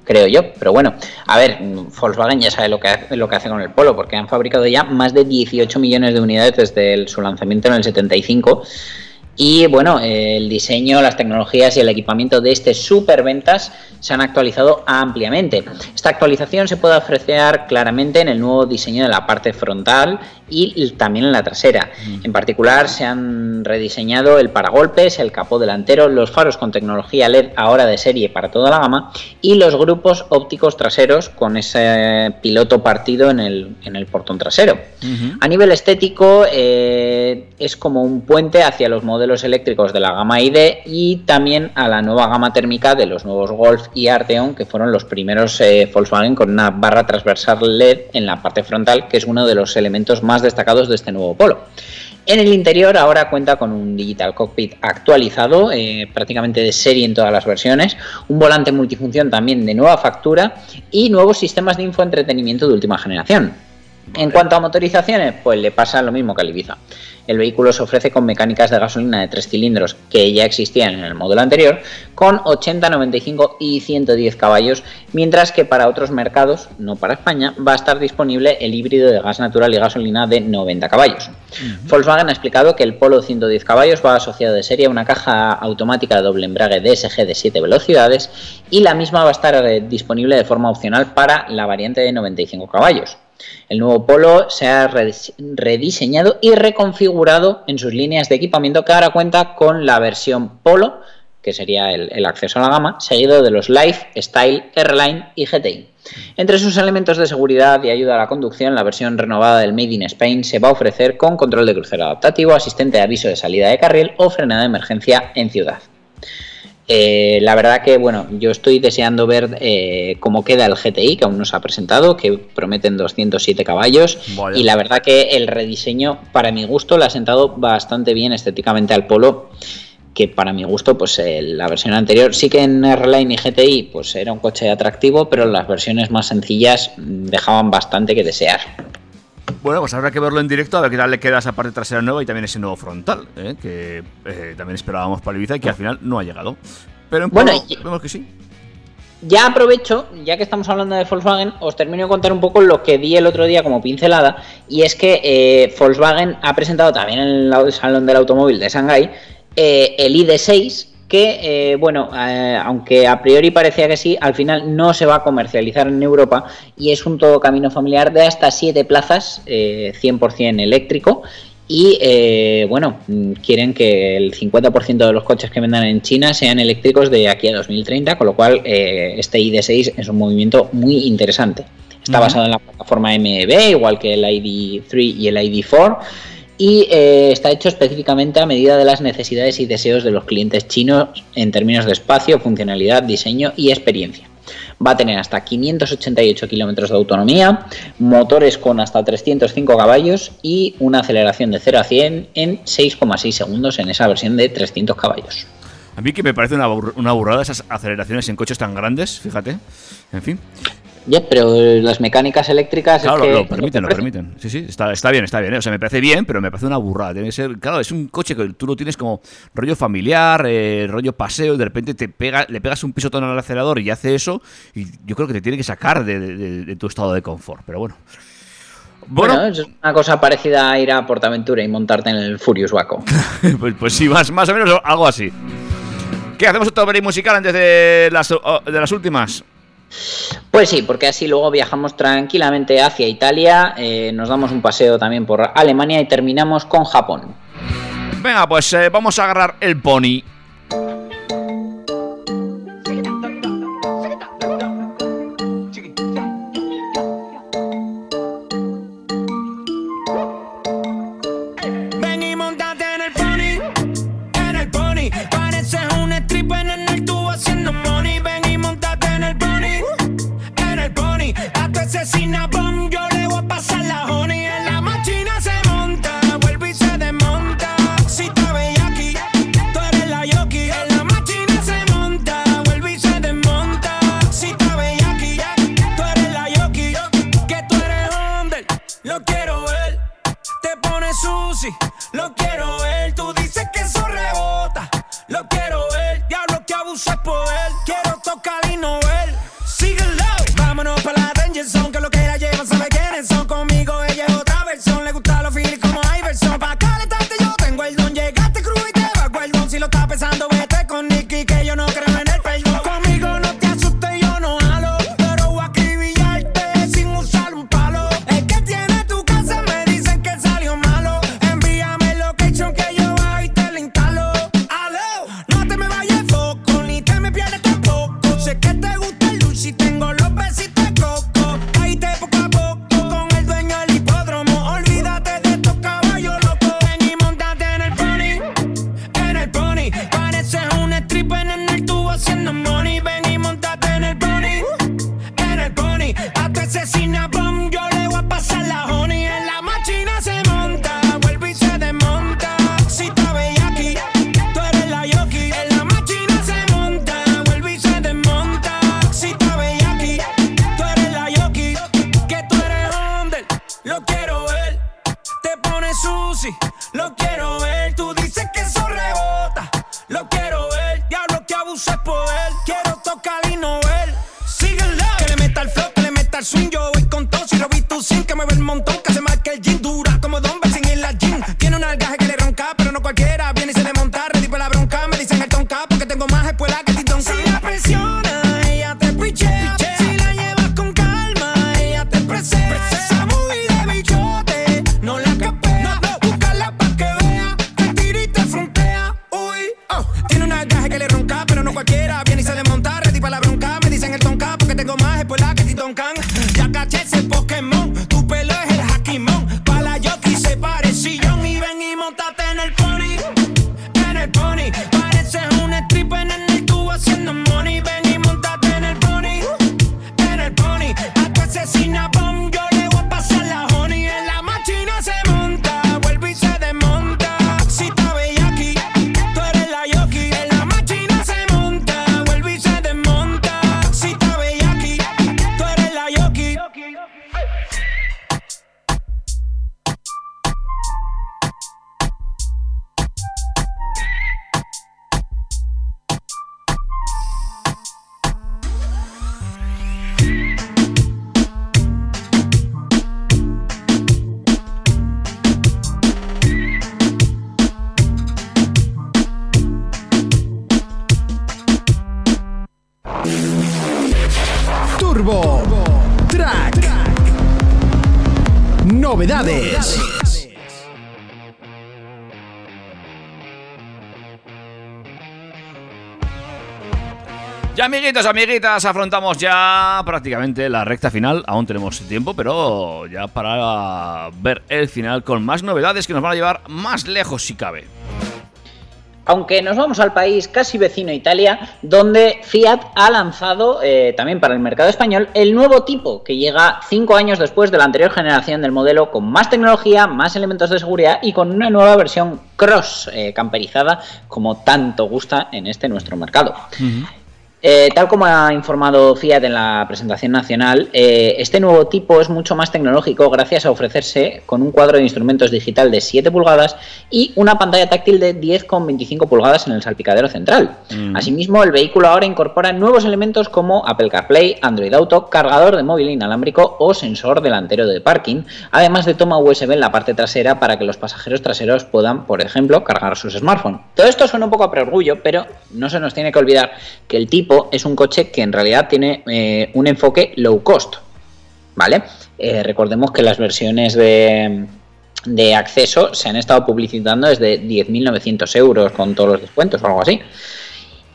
Creo yo. Pero bueno, a ver, Volkswagen ya sabe lo que, hace, lo que hace con el Polo, porque han fabricado ya más de 18 millones de unidades desde su lanzamiento en el 75. Y bueno, el diseño, las tecnologías y el equipamiento de este superventas se han actualizado ampliamente. Esta actualización se puede apreciar claramente en el nuevo diseño de la parte frontal y también en la trasera. En particular se han rediseñado el paragolpes, el capó delantero, los faros con tecnología LED ahora de serie para toda la gama y los grupos ópticos traseros con ese piloto partido en el, en el portón trasero. A nivel estético, eh, es como un puente hacia los modelos eléctricos de la gama ID y también a la nueva gama térmica de los nuevos Golf y Arteon, que fueron los primeros eh, Volkswagen con una barra transversal LED en la parte frontal, que es uno de los elementos más destacados de este nuevo Polo. En el interior ahora cuenta con un Digital Cockpit actualizado, eh, prácticamente de serie en todas las versiones, un volante multifunción también de nueva factura y nuevos sistemas de infoentretenimiento de última generación. En cuanto a motorizaciones, pues le pasa lo mismo que al Ibiza. El vehículo se ofrece con mecánicas de gasolina de tres cilindros que ya existían en el modelo anterior, con 80, 95 y 110 caballos, mientras que para otros mercados, no para España, va a estar disponible el híbrido de gas natural y gasolina de 90 caballos. Volkswagen ha explicado que el Polo 110 caballos va asociado de serie a una caja automática de doble embrague DSG de 7 velocidades y la misma va a estar eh, disponible de forma opcional para la variante de 95 caballos. El nuevo Polo se ha redise- rediseñado y reconfigurado en sus líneas de equipamiento que ahora cuenta con la versión Polo, que sería el, acceso a la gama, seguido de los Life, Style, R-Line y GTI. Entre sus elementos de seguridad y ayuda a la conducción, la versión renovada del Made in Spain se va a ofrecer con control de crucero adaptativo, asistente de aviso de salida de carril o frenada de emergencia en ciudad. Eh, la verdad que, bueno, yo estoy deseando ver eh, cómo queda el GTI, que aún no se ha presentado, que prometen 207 caballos. Y la verdad que el rediseño, para mi gusto, le ha sentado bastante bien estéticamente al Polo, que para mi gusto, pues eh, la versión anterior, sí que en R-Line y GTI, pues era un coche atractivo, pero las versiones más sencillas mm, dejaban bastante que desear. Bueno, pues habrá que verlo en directo, a ver qué tal le queda esa parte trasera nueva y también ese nuevo frontal, ¿eh? que eh, también esperábamos para Ibiza y que al final no ha llegado. Pero en Bueno, y- vemos que sí. Ya aprovecho, ya que estamos hablando de Volkswagen, os termino de contar un poco lo que di el otro día como pincelada, y es que eh, Volkswagen ha presentado también en el Salón del Automóvil de Shanghái eh, el ID6, que, eh, bueno, eh, aunque a priori parecía que sí, al final no se va a comercializar en Europa y es un todo camino familiar de hasta 7 plazas, eh, 100% eléctrico. Y eh, bueno, quieren que el 50% de los coches que vendan en China sean eléctricos de aquí a 2030, con lo cual eh, este ID6 es un movimiento muy interesante. Está basado en la plataforma MEB, igual que el ID3 y el ID4, y eh, está hecho específicamente a medida de las necesidades y deseos de los clientes chinos en términos de espacio, funcionalidad, diseño y experiencia. Va a tener hasta 588 kilómetros de autonomía, motores con hasta 305 caballos y una aceleración de 0 a 100 en 6,6 segundos en esa versión de 300 caballos. A mí que me parece una, burr- una burrada esas aceleraciones en coches tan grandes, fíjate. En fin. Ya, pero las mecánicas eléctricas Claro, es que lo, lo permiten, lo permiten. Sí, sí, está, está bien, está bien. ¿eh? O sea, me parece bien, pero me parece una burrada. Tiene que ser, claro, es un coche que tú lo tienes como rollo familiar, eh, rollo paseo, y de repente te pega, le pegas un pisotón al acelerador y hace eso, y yo creo que te tiene que sacar de, de- de- de tu estado de confort. Pero bueno. Bueno, Bueno, es una cosa parecida a ir a Portaventura y montarte en el Furious Waco. pues, pues sí, más, más o menos algo así. ¿Qué hacemos otro break musical antes de las, de las últimas? Pues sí, porque así luego viajamos tranquilamente hacia Italia, eh, nos damos un paseo también por Alemania y terminamos con Japón. Venga, pues eh, vamos a agarrar el pony. Amiguitos, amiguitas, afrontamos ya prácticamente la recta final. Aún tenemos tiempo, pero ya para ver el final con más novedades que nos van a llevar más lejos si cabe. Aunque nos vamos al país casi vecino Italia, donde Fiat ha lanzado eh, también para el mercado español el nuevo tipo, que llega cinco años después de la anterior generación del modelo, con más tecnología, más elementos de seguridad y con una nueva versión cross eh, camperizada, como tanto gusta en este nuestro mercado. Eh, tal como ha informado Fiat en la presentación nacional, eh, este nuevo tipo es mucho más tecnológico gracias a ofrecerse con un cuadro de instrumentos digital de 7 pulgadas y una pantalla táctil de 10,25 pulgadas en el salpicadero central. Asimismo, el vehículo ahora incorpora nuevos elementos como Apple CarPlay, Android Auto, cargador de móvil inalámbrico o sensor delantero de parking, además de toma USB en la parte trasera para que los pasajeros traseros puedan, por ejemplo, cargar sus smartphones. Todo esto suena un poco a preorgullo, pero no se nos tiene que olvidar que el tipo es un coche que en realidad tiene eh, un enfoque low cost, ¿vale? Eh, recordemos que las versiones de, acceso se han estado publicitando desde 10.900 euros con todos los descuentos o algo así.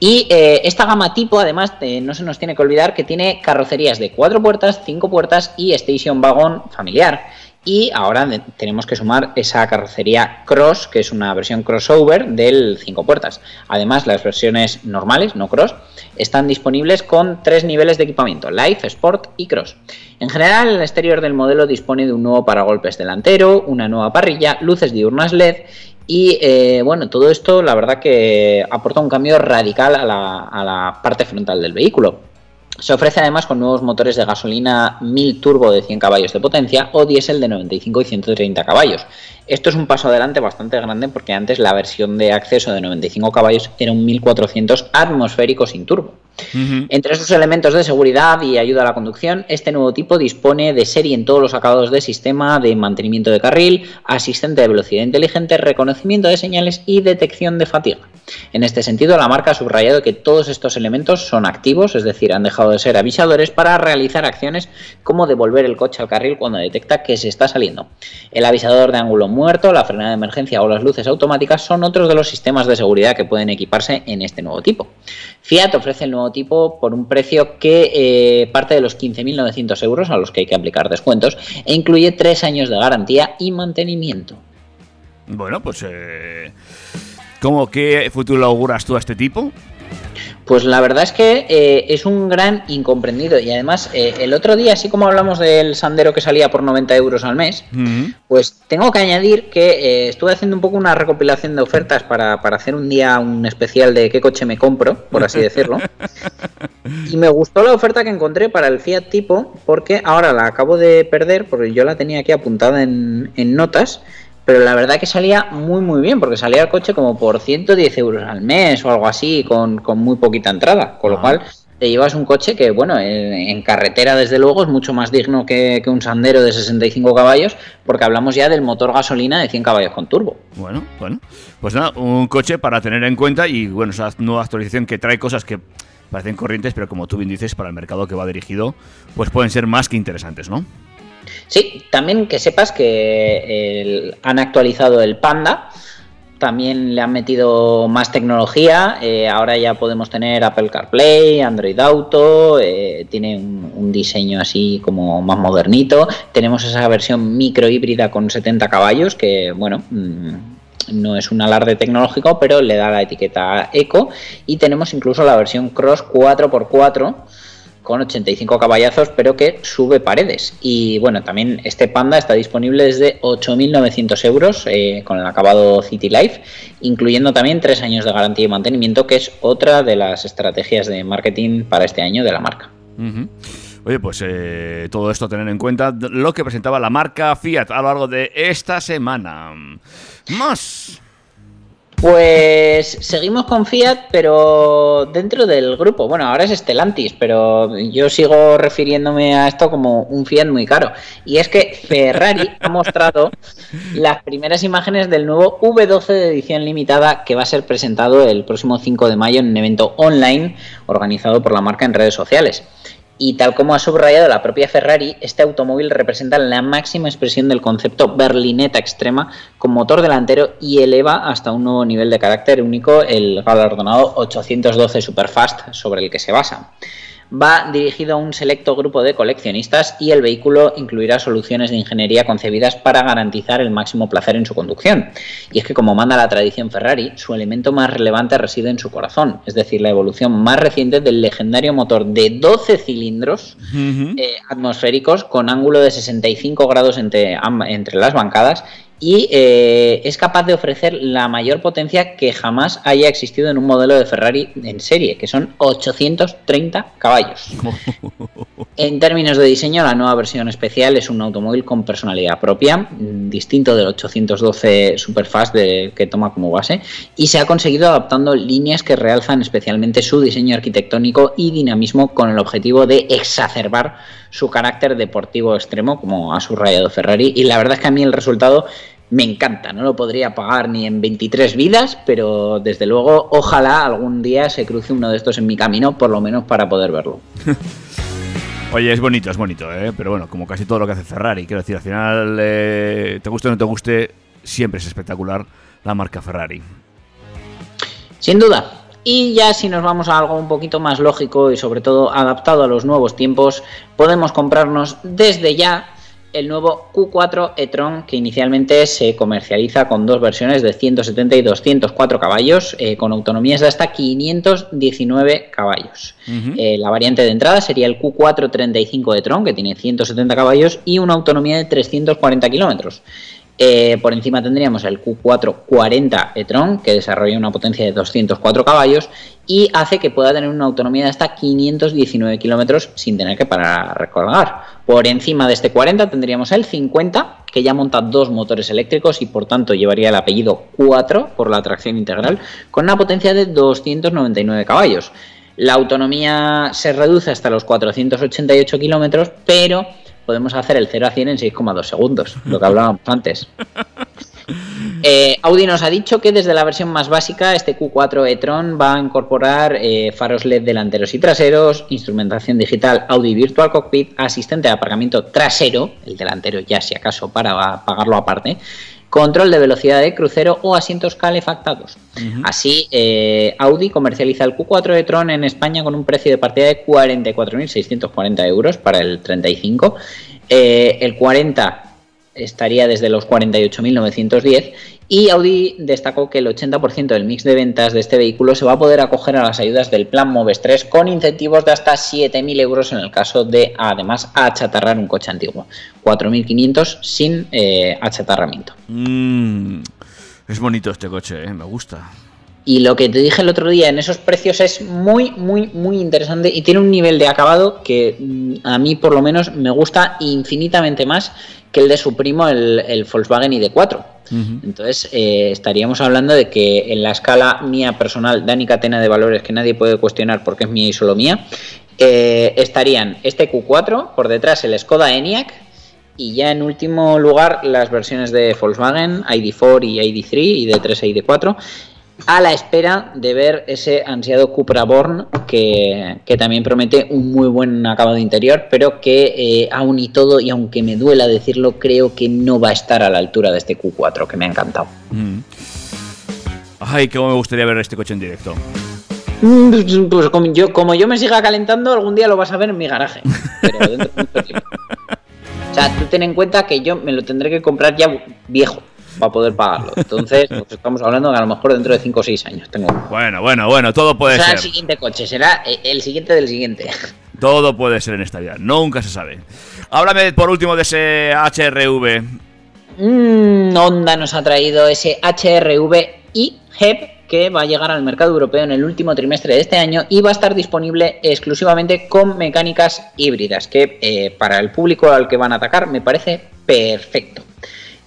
Y eh, esta gama tipo, además, no se nos tiene que olvidar que tiene carrocerías de 4 puertas, 5 puertas y station wagon familiar. Y ahora tenemos que sumar esa carrocería Cross, que es una versión crossover del 5 puertas. Además, las versiones normales, no Cross, están disponibles con tres niveles de equipamiento, Live, Sport y Cross. En general, el exterior del modelo dispone de un nuevo paragolpes delantero, una nueva parrilla, luces diurnas LED y eh, bueno, todo esto la verdad que aporta un cambio radical a la, a la parte frontal del vehículo. Se ofrece además con nuevos motores de gasolina 1000 turbo de 100 caballos de potencia o diésel de 95 y 130 caballos. Esto es un paso adelante bastante grande porque antes la versión de acceso de 95 caballos era un 1400 atmosférico sin turbo. Entre sus elementos de seguridad y ayuda a la conducción, este nuevo tipo dispone de serie en todos los acabados de sistema de mantenimiento de carril, asistente de velocidad inteligente, reconocimiento de señales y detección de fatiga. En este sentido, la marca ha subrayado que todos estos elementos son activos, es decir, han dejado de ser avisadores para realizar acciones como devolver el coche al carril cuando detecta que se está saliendo. El avisador de ángulo muerto, la frenada de emergencia o las luces automáticas son otros de los sistemas de seguridad que pueden equiparse en este nuevo tipo. Fiat ofrece el nuevo tipo por un precio que eh, parte de los 15.900 euros a los que hay que aplicar descuentos e incluye tres años de garantía y mantenimiento. Bueno, pues. Eh, ¿Cómo qué futuro auguras tú a este tipo? Pues la verdad es que eh, es un gran incomprendido y además eh, el otro día, así como hablamos del Sandero que salía por 90 euros al mes, pues tengo que añadir que eh, estuve haciendo un poco una recopilación de ofertas para, para hacer un día un especial de qué coche me compro, por así decirlo. Y me gustó la oferta que encontré para el Fiat Tipo, porque ahora la acabo de perder, porque yo la tenía aquí apuntada en, en notas, pero la verdad que salía muy muy bien, porque salía el coche como por 110 euros al mes o algo así, con, con muy poquita entrada, con lo cual te llevas un coche que, bueno, en, en carretera desde luego es mucho más digno que, que un Sandero de 65 caballos, porque hablamos ya del motor gasolina de 100 caballos con turbo. Bueno, bueno. Pues nada, un coche para tener en cuenta y bueno, esa nueva actualización que trae cosas que parecen corrientes, pero como tú bien dices, para el mercado que va dirigido, pues pueden ser más que interesantes, ¿no? Sí, también que sepas que han actualizado el Panda, también le han metido más tecnología. eh, ahora ya podemos tener Apple CarPlay, Android Auto. eh, tiene un, un diseño así como más modernito. Tenemos esa versión micro híbrida con 70 caballos que, bueno. mm, no es un alarde tecnológico, pero le da la etiqueta Eco. Y tenemos incluso la versión Cross 4x4 con 85 caballazos, pero que sube paredes. Y bueno, también este Panda está disponible desde 8.900 euros eh, con el acabado City Life, incluyendo también tres años de garantía y mantenimiento, que es otra de las estrategias de marketing para este año de la marca. Oye, pues eh, todo esto tener en cuenta lo que presentaba la marca Fiat a lo largo de esta semana. Más. Pues seguimos con Fiat, pero dentro del grupo. Bueno, ahora es Stellantis, pero yo sigo refiriéndome a esto como un Fiat muy caro. Y es que Ferrari ha mostrado las primeras imágenes del nuevo V12 de edición limitada que va a ser presentado el próximo 5 de mayo en un evento online organizado por la marca en redes sociales. Y tal como ha subrayado la propia Ferrari, este automóvil representa la máxima expresión del concepto berlineta extrema con motor delantero y eleva hasta un nuevo nivel de carácter único el galardonado 812 Superfast sobre el que se basa. Va dirigido a un selecto grupo de coleccionistas y el vehículo incluirá soluciones de ingeniería concebidas para garantizar el máximo placer en su conducción. Y es que como manda la tradición Ferrari, su elemento más relevante reside en su corazón, es decir, la evolución más reciente del legendario motor de 12 cilindros eh, atmosféricos con ángulo de 65 grados entre, entre las bancadas y eh, es capaz de ofrecer la mayor potencia que jamás haya existido en un modelo de Ferrari en serie, que son 830 caballos. En términos de diseño, la nueva versión especial es un automóvil con personalidad propia, distinto del 812 Superfast de- que toma como base, y se ha conseguido adaptando líneas que realzan especialmente su diseño arquitectónico y dinamismo con el objetivo de exacerbar su carácter deportivo extremo, como ha subrayado Ferrari, y la verdad es que a mí el resultado me encanta, no lo podría pagar ni en 23 vidas, pero desde luego ojalá algún día se cruce uno de estos en mi camino, por lo menos para poder verlo. Oye, es bonito, es bonito, ¿eh? pero bueno, como casi todo lo que hace Ferrari, quiero decir, al final, eh, te guste o no te guste, siempre es espectacular la marca Ferrari. Sin duda. Y ya si nos vamos a algo un poquito más lógico y sobre todo adaptado a los nuevos tiempos, podemos comprarnos desde ya el nuevo Q4 e-tron que inicialmente se comercializa con dos versiones de 170 y 204 caballos eh, con autonomías de hasta 519 caballos. Eh, la variante de entrada sería el Q4 35 e-tron que tiene 170 caballos y una autonomía de 340 kilómetros. Eh, por encima tendríamos el Q440 e-tron, que desarrolla una potencia de 204 caballos y hace que pueda tener una autonomía de hasta 519 kilómetros sin tener que parar a recargar. Por encima de este 40 tendríamos el 50, que ya monta dos motores eléctricos y por tanto llevaría el apellido 4 por la tracción integral, con una potencia de 299 caballos. La autonomía se reduce hasta los 488 kilómetros, pero podemos hacer el 0 a 100 en 6,2 segundos, lo que hablábamos antes. Eh, Audi nos ha dicho que desde la versión más básica, este Q4 e-tron va a incorporar eh, faros LED delanteros y traseros, instrumentación digital Audi Virtual Cockpit, asistente de aparcamiento trasero, el delantero ya si acaso para pagarlo aparte, control de velocidad de crucero o asientos calefactados. Así, eh, Audi comercializa el Q4 e-tron en España con un precio de partida de 44.640 euros para el 35. Eh, el 40 estaría desde los 48.910 y Audi destacó que el 80% del mix de ventas de este vehículo se va a poder acoger a las ayudas del plan Moves 3 con incentivos de hasta 7.000 euros en el caso de además achatarrar un coche antiguo, 4.500 sin eh, achatarramiento. Mm, es bonito este coche, ¿eh? me gusta. Y lo que te dije el otro día, en esos precios es muy, muy, muy interesante y tiene un nivel de acabado que mm, a mí por lo menos me gusta infinitamente más que el de su primo, el, el Volkswagen ID4. Entonces eh, estaríamos hablando de que en la escala mía personal, Dani Catena de valores que nadie puede cuestionar porque es mía y solo mía, eh, estarían este Q4, por detrás el Skoda Enyaq y ya en último lugar las versiones de Volkswagen, ID4 y ID3, ID3 e ID4 a la espera de ver ese ansiado Cupra Born que, que también promete un muy buen acabado interior, pero que eh, aún y todo, y aunque me duela decirlo, creo que no va a estar a la altura de este Q4, que me ha encantado. Mm. Ay, cómo me gustaría ver este coche en directo. Mm, Pues como yo, como yo me siga calentando, algún día lo vas a ver en mi garaje. Pero dentro de mucho tiempo. O sea, tú ten en cuenta que yo me lo tendré que comprar ya viejo para poder pagarlo. Entonces, pues estamos hablando de a lo mejor dentro de 5 o 6 años. Tengo. Bueno, bueno, bueno, todo puede será ser. el siguiente coche, será eh, el siguiente del siguiente. Todo puede ser en esta vida, nunca se sabe. Háblame por último de ese HRV. Mm, Honda nos ha traído ese HRV i HEP que va a llegar al mercado europeo en el último trimestre de este año y va a estar disponible exclusivamente con mecánicas híbridas, que eh, para el público al que van a atacar me parece perfecto.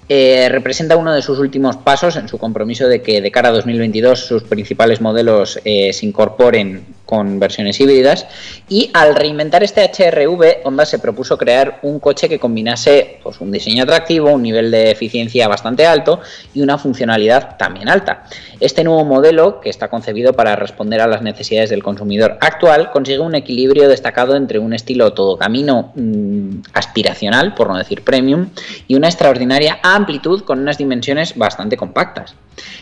Eh, representa uno de sus últimos pasos en su compromiso de que de cara a 2022 sus principales modelos eh, se incorporen con versiones híbridas y al reinventar este HRV Honda se propuso crear un coche que combinase pues, un diseño atractivo, un nivel de eficiencia bastante alto y una funcionalidad también alta. Este nuevo modelo, que está concebido para responder a las necesidades del consumidor actual, consigue un equilibrio destacado entre un estilo todo camino mm, aspiracional, por no decir premium, y una extraordinaria amplitud con unas dimensiones bastante compactas.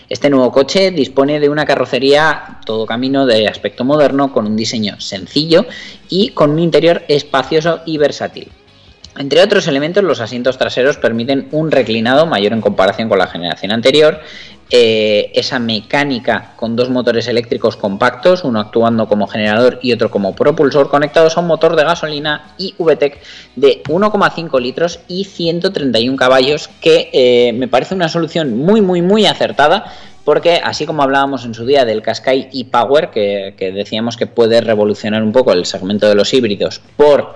Este nuevo coche dispone de una carrocería todo camino de aspecto moderno con un diseño sencillo y con un interior espacioso y versátil. Entre otros elementos, los asientos traseros permiten un reclinado mayor en comparación con la generación anterior, eh, esa mecánica con dos motores eléctricos compactos, uno actuando como generador y otro como propulsor, conectados a un motor de gasolina y VTEC de 1,5 litros y 131 caballos, que eh, me parece una solución muy, muy, muy acertada. Porque así como hablábamos en su día del Qashqai e-Power, que, que decíamos que puede revolucionar un poco el segmento de los híbridos por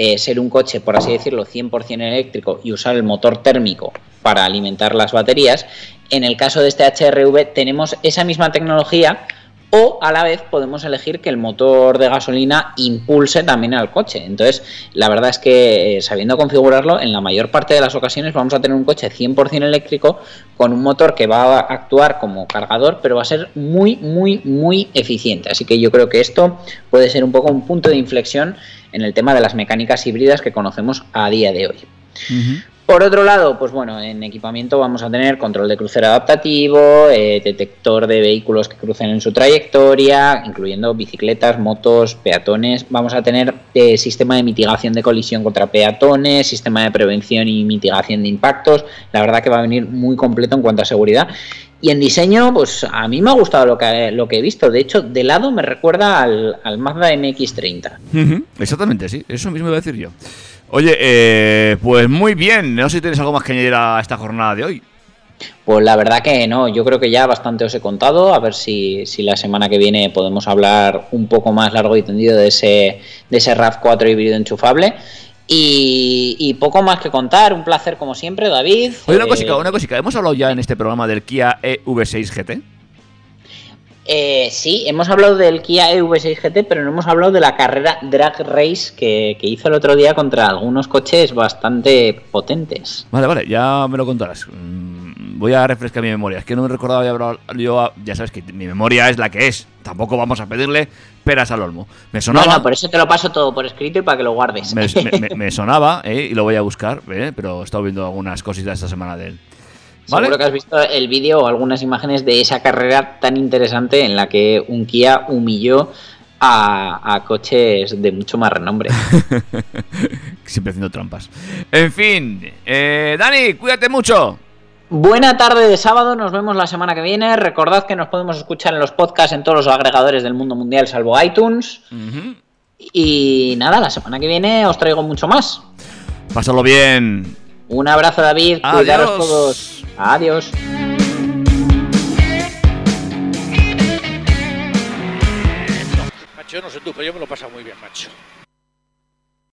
eh, ser un coche, por así decirlo, 100% eléctrico y usar el motor térmico para alimentar las baterías, en el caso de este HRV tenemos esa misma tecnología o a la vez podemos elegir que el motor de gasolina impulse también al coche. Entonces, la verdad es que eh, sabiendo configurarlo, en la mayor parte de las ocasiones vamos a tener un coche 100% eléctrico con un motor que va a actuar como cargador, pero va a ser muy, muy, muy eficiente. Así que yo creo que esto puede ser un poco un punto de inflexión en el tema de las mecánicas híbridas que conocemos a día de hoy. Por otro lado, pues bueno, en equipamiento vamos a tener control de crucero adaptativo, eh, detector de vehículos que crucen en su trayectoria, incluyendo bicicletas, motos, peatones. Vamos a tener eh, sistema de mitigación de colisión contra peatones, sistema de prevención y mitigación de impactos. La verdad que va a venir muy completo en cuanto a seguridad. Y en diseño, pues a mí me ha gustado lo que, lo que he visto. De hecho, de lado me recuerda al, Mazda MX30. Ujú, Exactamente, sí, eso mismo iba a decir yo. Oye, eh, pues muy bien, no sé si tienes algo más que añadir a esta jornada de hoy. Pues la verdad que no, yo creo que ya bastante os he contado, a ver si, si la semana que viene podemos hablar un poco más largo y tendido de ese, de ese RAV4 híbrido enchufable. Y, y poco más que contar, un placer como siempre, David. Oye, una Eh, cosica, una cosica, hemos hablado ya en este programa del Kia E EV6 GT. Eh, sí, hemos hablado del Kia EV6 GT, pero no hemos hablado de la carrera Drag Race que, que hizo el otro día contra algunos coches bastante potentes. Vale, vale, ya me lo contarás. Mm, Voy a refrescar mi memoria. Es que no me recordaba ya hablado yo. Ya sabes que mi memoria es la que es. Tampoco vamos a pedirle peras al olmo. Me No, sonaba. no, por eso te lo paso todo por escrito y para que lo guardes. me, me- me- me sonaba, eh, y lo voy a buscar, eh, pero he estado viendo algunas cositas esta semana de él. ¿Vale? Seguro que has visto el vídeo o algunas imágenes de esa carrera tan interesante en la que un Kia humilló a, a coches de mucho más renombre. Siempre haciendo trampas. En fin, eh, Dani, cuídate mucho. Buena tarde de sábado, nos vemos la semana que viene. Recordad que nos podemos escuchar en los podcasts en todos los agregadores del mundo mundial, salvo iTunes. Y nada, la semana que viene os traigo mucho más. Pásalo bien. Un abrazo, David. Adiós. Cuidaros todos. Adiós. Macho, yo no sé tú, pero yo me lo he pasado muy bien, macho.